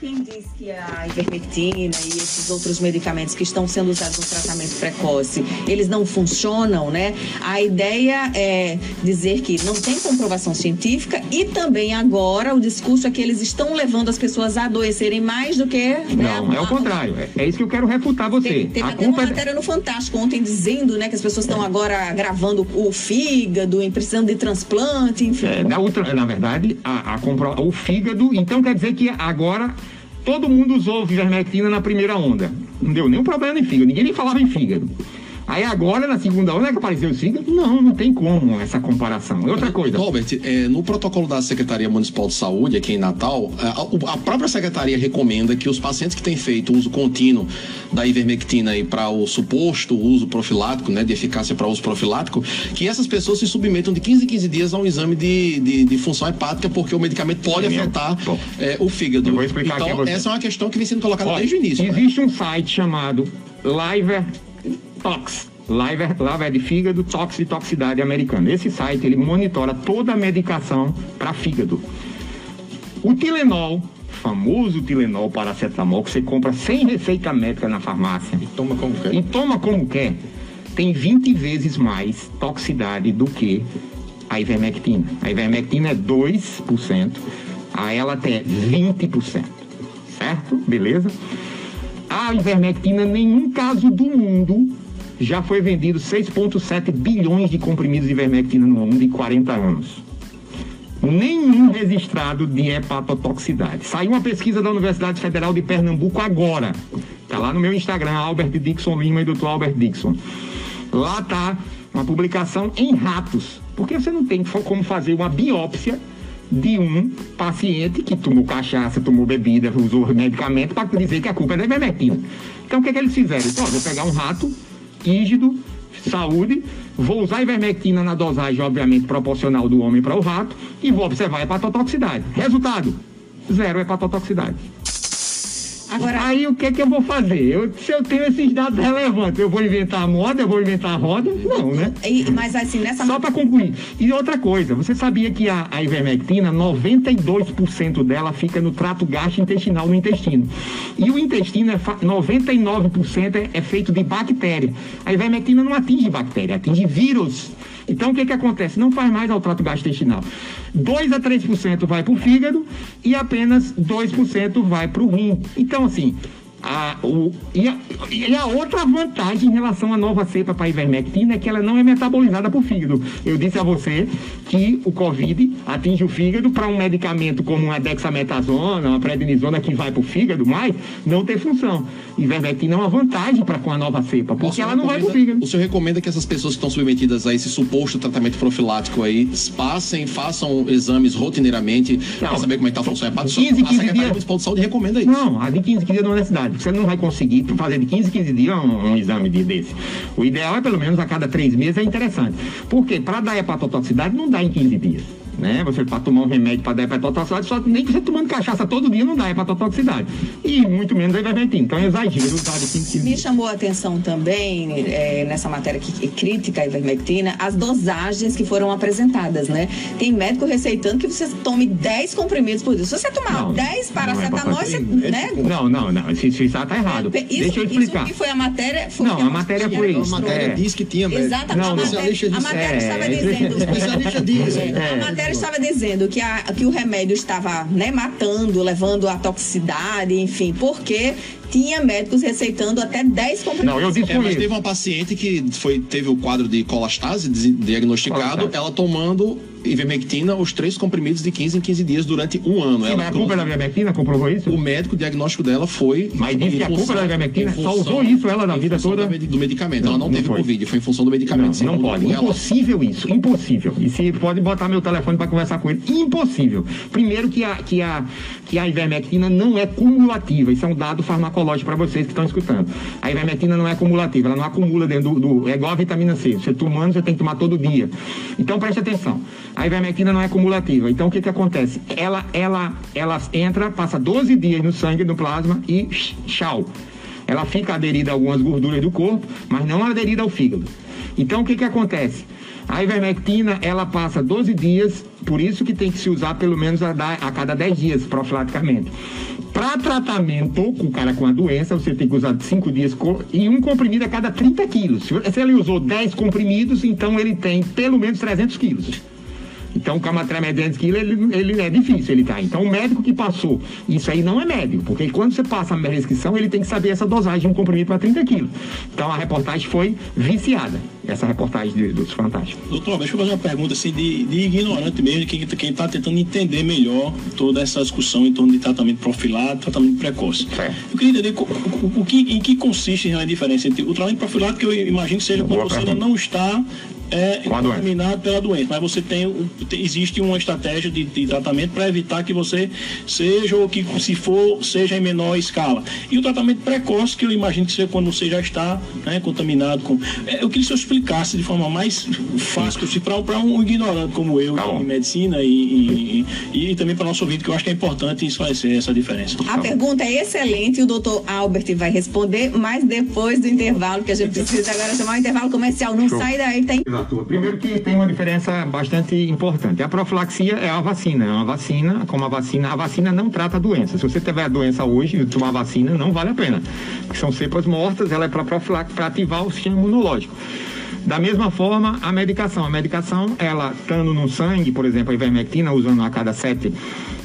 quem diz que a ivermectina e esses outros medicamentos que estão sendo usados no tratamento precoce, eles não funcionam, né? A ideia é dizer que não tem comprovação científica e também agora o discurso é que eles estão levando as pessoas a adoecerem mais do que. Né, não, é o contrário. É, é isso que eu quero refutar você. Teve, teve a até culpa uma é... matéria no Fantástico ontem dizendo, né, que as pessoas estão agora gravando o fígado, e precisando de transplante, enfim. É, na, outra, na verdade, a, a compro... o fígado, então quer dizer que agora todo mundo usou ivermectina na primeira onda. Não deu nenhum problema em fígado, ninguém nem falava em fígado. Aí agora, na segunda onda, é que apareceu o fígado? Não, não tem como essa comparação. É outra coisa. Robert, é, no protocolo da Secretaria Municipal de Saúde, aqui em Natal, a, a, própria secretaria recomenda que os pacientes que têm feito uso contínuo da ivermectina para o suposto uso profilático, né, de eficácia para uso profilático, que essas pessoas se submetam de 15 em 15 dias a um exame de, de, de função hepática, porque o medicamento pode é afetar é, o fígado. Eu vou explicar então, essa é uma questão que vem sendo colocada Olha, desde o início. Existe né? um site chamado Liver Tox. Liver, Liver de fígado, tox e toxicidade americana. Esse site ele monitora toda a medicação para fígado. O Tilenol, famoso Tilenol paracetamol que você compra sem receita médica na farmácia. E toma como quer. E toma como quer. Tem 20 vezes mais toxicidade do que a ivermectina. A ivermectina é 2%, a ela tem 20%. Certo? Beleza? A ivermectina, nenhum caso do mundo já foi vendido 6,7 bilhões de comprimidos de ivermectina no mundo em 40 anos. Nenhum registrado de hepatotoxicidade. Saiu uma pesquisa da Universidade Federal de Pernambuco agora. Está lá no meu Instagram, Albert Dixon Lima e Dr. Albert Dixon. Lá está uma publicação em ratos. Porque você não tem como fazer uma biópsia de um paciente que tomou cachaça, tomou bebida, usou medicamento para dizer que a culpa é da ivermectina. Então o que, é que eles fizeram? Então, vou pegar um rato rígido, saúde, vou usar ivermectina na dosagem, obviamente, proporcional do homem para o rato e vou observar a hepatotoxicidade. Resultado, zero hepatotoxicidade. Agora... Aí o que, que eu vou fazer? Eu, se eu tenho esses dados relevantes, eu vou inventar a moda, eu vou inventar a roda? Não, né? E, mas assim, nessa. Só para concluir. E outra coisa, você sabia que a, a ivermectina, 92% dela fica no trato gastrointestinal, no intestino. E o intestino, é 99% é, é feito de bactéria. A ivermectina não atinge bactéria, atinge vírus. Então, o que, que acontece? Não faz mais ao trato gastrointestinal. 2 a 3% vai para o fígado e apenas 2% vai para o rim. Então, assim, a, o, e, a, e, a, outra vantagem em relação à nova cepa para a ivermectina é que ela não é metabolizada por fígado. Eu disse a você que o Covid atinge o fígado para um medicamento como uma dexametasona, uma prednisona que vai para o fígado, mas não tem função. Ivermectina é uma vantagem para com a nova cepa, porque ela não vai para o fígado. O senhor recomenda que essas pessoas que estão submetidas a esse suposto tratamento profilático aí passem, façam exames rotineiramente para saber como é que está a função hepática? 15, 15 a Secretaria Municipal de Saúde recomenda isso. Não, a de 15 dias não é necessidade. Você não vai conseguir fazer de 15 15 dias um, um exame de, desse. O ideal é pelo menos a cada três meses, é interessante. Porque para dar hepatotoxicidade não dá em 15 dias né? Você para tomar um remédio para dar hepatotoxicidade, só nem que você tomando cachaça todo dia não dá hepatotoxicidade. E muito menos a ivermectina. Então é exagero usar de Me chamou a atenção também, é, nessa matéria que crítica a ivermectina, as dosagens que foram apresentadas, né? Tem médico receitando que você tome 10 comprimidos por dia. Se você tomar não, 10 paracetamol, você, né? Não, não, não. Isso, isso está errado. É, isso, Deixa eu explicar. Isso que foi a matéria. Foi não, a, matéria foi isso. A matéria é. diz que tinha, médico. Exatamente. Não, a matéria, a matéria estava é, dizendo. Especialista diz. A matéria estava dizendo que, a, que o remédio estava né, matando, levando a toxicidade, enfim, porque tinha médicos receitando até 10 comprimidos. Não, eu disse é, mas teve uma paciente que foi, teve o quadro de colastase diagnosticado, colastase. ela tomando ivermectina, os três comprimidos de 15 em 15 dias durante um ano. Sim, ela mas a culpa é da ivermectina comprovou isso? O médico o diagnóstico dela foi. Mas disse que a culpa é da ivermectina só usou isso ela na vida toda? Do medicamento. Não, ela não, não teve foi. Covid, foi em função do medicamento. Não, não pode. Impossível isso. Impossível. E se pode botar meu telefone para conversar com ele. Impossível. Primeiro que a, que a, que a ivermectina não é cumulativa. Isso é um dado farmacológico para vocês que estão escutando. A ivermectina não é cumulativa, ela não acumula dentro do, do. É igual a vitamina C. Você tomando, você tem que tomar todo dia. Então preste atenção. A ivermectina não é cumulativa. Então o que, que acontece? Ela, ela, ela entra, passa 12 dias no sangue, no plasma e tchau. Ela fica aderida a algumas gorduras do corpo, mas não aderida ao fígado. Então o que, que acontece? A ivermectina, ela passa 12 dias, por isso que tem que se usar pelo menos a, a cada 10 dias, profilaticamente. Para tratamento com o cara com a doença, você tem que usar 5 dias e um comprimido a cada 30 quilos. Se ele usou 10 comprimidos, então ele tem pelo menos 300 quilos. Então, com a mediante quilo, ele, ele é difícil ele tá. Então, o médico que passou, isso aí não é médico, porque quando você passa a restrição, ele tem que saber essa dosagem de um comprimido para 30 quilos. Então, a reportagem foi viciada, essa reportagem de, dos Fantásticos. Doutor, deixa eu fazer uma pergunta assim, de, de ignorante mesmo, quem está tentando entender melhor toda essa discussão em torno de tratamento profilático tratamento precoce. É. Eu queria entender o, o, o, que, em que consiste a diferença entre o tratamento profilático, que eu imagino que seja quando você ainda não está é contaminado pela doença, mas você tem, existe uma estratégia de, de tratamento para evitar que você seja ou que se for seja em menor escala. E o tratamento precoce que eu imagino que seja quando você já está né, contaminado com. É, eu queria que você explicasse de forma mais fácil para um ignorante como eu tá em medicina e, e, e também para nosso ouvinte que eu acho que é importante esclarecer essa diferença. A tá pergunta é excelente e o doutor Albert vai responder, mas depois do intervalo que a gente precisa agora chamar o intervalo comercial. Não Show. sai daí, tem Primeiro que tem uma diferença bastante importante. A profilaxia é a vacina. É uma vacina, como a vacina, a vacina não trata a doença. Se você tiver a doença hoje e tomar vacina, não vale a pena. São cepas mortas, ela é para para ativar o sistema imunológico. Da mesma forma, a medicação. A medicação, ela estando no sangue, por exemplo, a ivermectina, usando a cada sete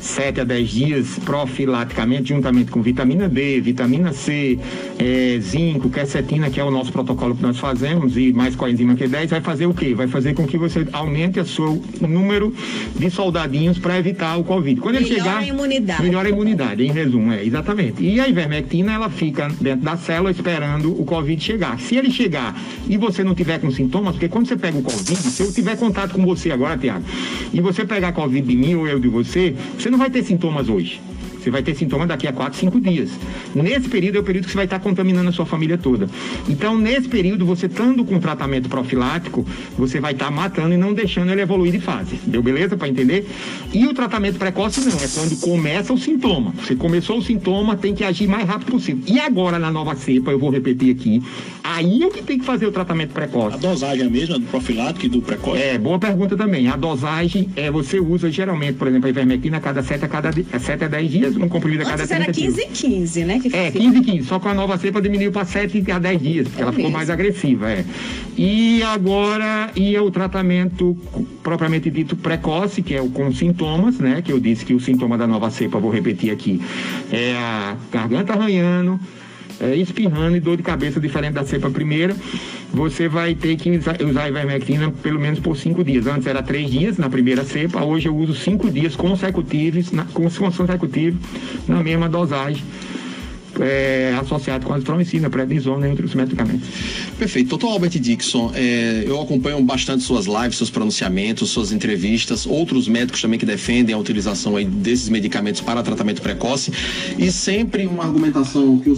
7 a 10 dias profilaticamente, juntamente com vitamina D, vitamina C, é, zinco, quercetina, que é o nosso protocolo que nós fazemos, e mais coenzima Q10, vai fazer o quê? Vai fazer com que você aumente o seu número de soldadinhos para evitar o Covid. Quando melhora ele chegar. a imunidade. Melhora a imunidade, em resumo, é, exatamente. E a ivermectina, ela fica dentro da célula esperando o Covid chegar. Se ele chegar e você não tiver com sintomas, porque quando você pega o Covid, se eu tiver contato com você agora, Tiago, e você pegar Covid de mim ou eu de você, você não vai ter sintomas hoje. Você vai ter sintomas daqui a 4, 5 dias. Nesse período é o período que você vai estar contaminando a sua família toda. Então, nesse período, você estando com tratamento profilático, você vai estar matando e não deixando ele evoluir de fase. Deu beleza para entender? E o tratamento precoce não, é quando começa o sintoma. Você começou o sintoma, tem que agir mais rápido possível. E agora, na nova cepa, eu vou repetir aqui, aí é que tem que fazer o tratamento precoce. A dosagem é a mesma do profilático e do precoce? É, boa pergunta também. A dosagem, é, você usa geralmente, por exemplo, a ivermectina a cada 7 a, cada, 7 a 10 dias um comprimido a cada Antes 30 era 15 e 15, né? Que é, 15 e 15. Só com a nova cepa diminuiu para 7 a 10 dias, porque é ela mesmo. ficou mais agressiva. É. E agora ia o tratamento propriamente dito precoce, que é o com sintomas, né? Que eu disse que o sintoma da nova cepa, vou repetir aqui, é a garganta arranhando, é, espirrando e dor de cabeça diferente da cepa primeira, você vai ter que usar ivermectina pelo menos por cinco dias. Antes era três dias na primeira cepa, hoje eu uso cinco dias consecutivos, na, consecutivos na mesma dosagem. É, associado com a azitromicina, prednisona e outros medicamentos. Perfeito. Doutor Albert Dixon, é, eu acompanho bastante suas lives, seus pronunciamentos, suas entrevistas, outros médicos também que defendem a utilização aí desses medicamentos para tratamento precoce e sempre uma argumentação que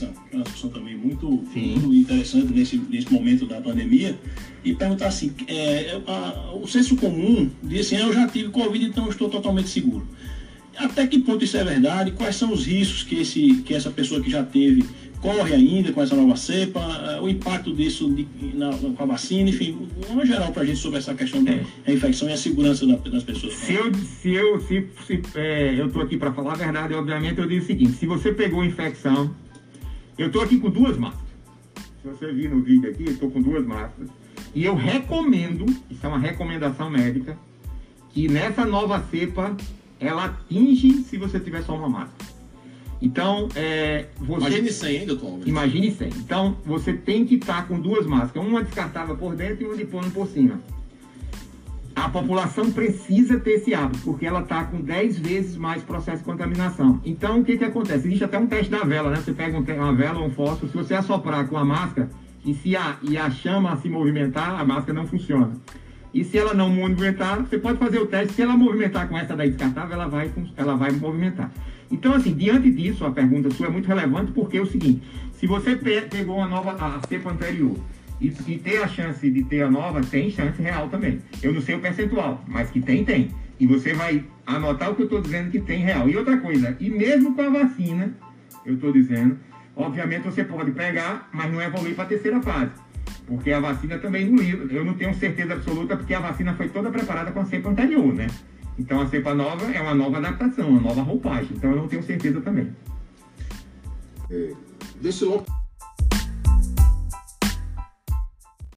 os seus muito interessante nesse, nesse momento da pandemia e perguntar assim, é, a, o senso comum diz assim, eu já tive Covid, então estou totalmente seguro. Até que ponto isso é verdade? Quais são os riscos que, esse, que essa pessoa que já teve corre ainda com essa nova cepa? O impacto disso de, na, com a vacina? Enfim, uma geral para a gente sobre essa questão da é. infecção e a segurança da, das pessoas. Se eu se eu se, se é, eu estou aqui para falar a verdade, obviamente eu digo o seguinte: se você pegou infecção, eu estou aqui com duas máscaras. Se você vir no vídeo aqui, eu estou com duas máscaras. E eu recomendo, isso é uma recomendação médica, que nessa nova cepa ela atinge se você tiver só uma máscara. Então, é, você. Imagine 100, hein, doutor? Imagine 100. Então, você tem que estar com duas máscaras, uma descartável por dentro e uma de pano por cima. A população precisa ter esse hábito, porque ela está com 10 vezes mais processo de contaminação. Então, o que, que acontece? Existe até um teste da vela, né? Você pega uma vela ou um fósforo, se você assoprar com a máscara e, se a, e a chama se movimentar, a máscara não funciona. E se ela não movimentar, você pode fazer o teste. Se ela movimentar com essa daí descartável, ela vai, ela vai movimentar. Então, assim, diante disso, a pergunta sua é muito relevante, porque é o seguinte: se você pegou uma nova, a cepa anterior e, e ter a chance de ter a nova, tem chance real também. Eu não sei o percentual, mas que tem, tem. E você vai anotar o que eu estou dizendo que tem real. E outra coisa, e mesmo com a vacina, eu estou dizendo, obviamente você pode pegar, mas não evoluir para a terceira fase. Porque a vacina também não livra. Eu não tenho certeza absoluta porque a vacina foi toda preparada com a cepa anterior, né? Então a cepa nova é uma nova adaptação, uma nova roupagem. Então eu não tenho certeza também. É, desse lote